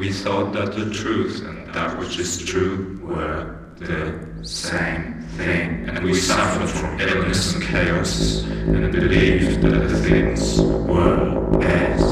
We thought that the truth and that which is true were the same thing, and we suffered from illness and chaos, and believed that the things were as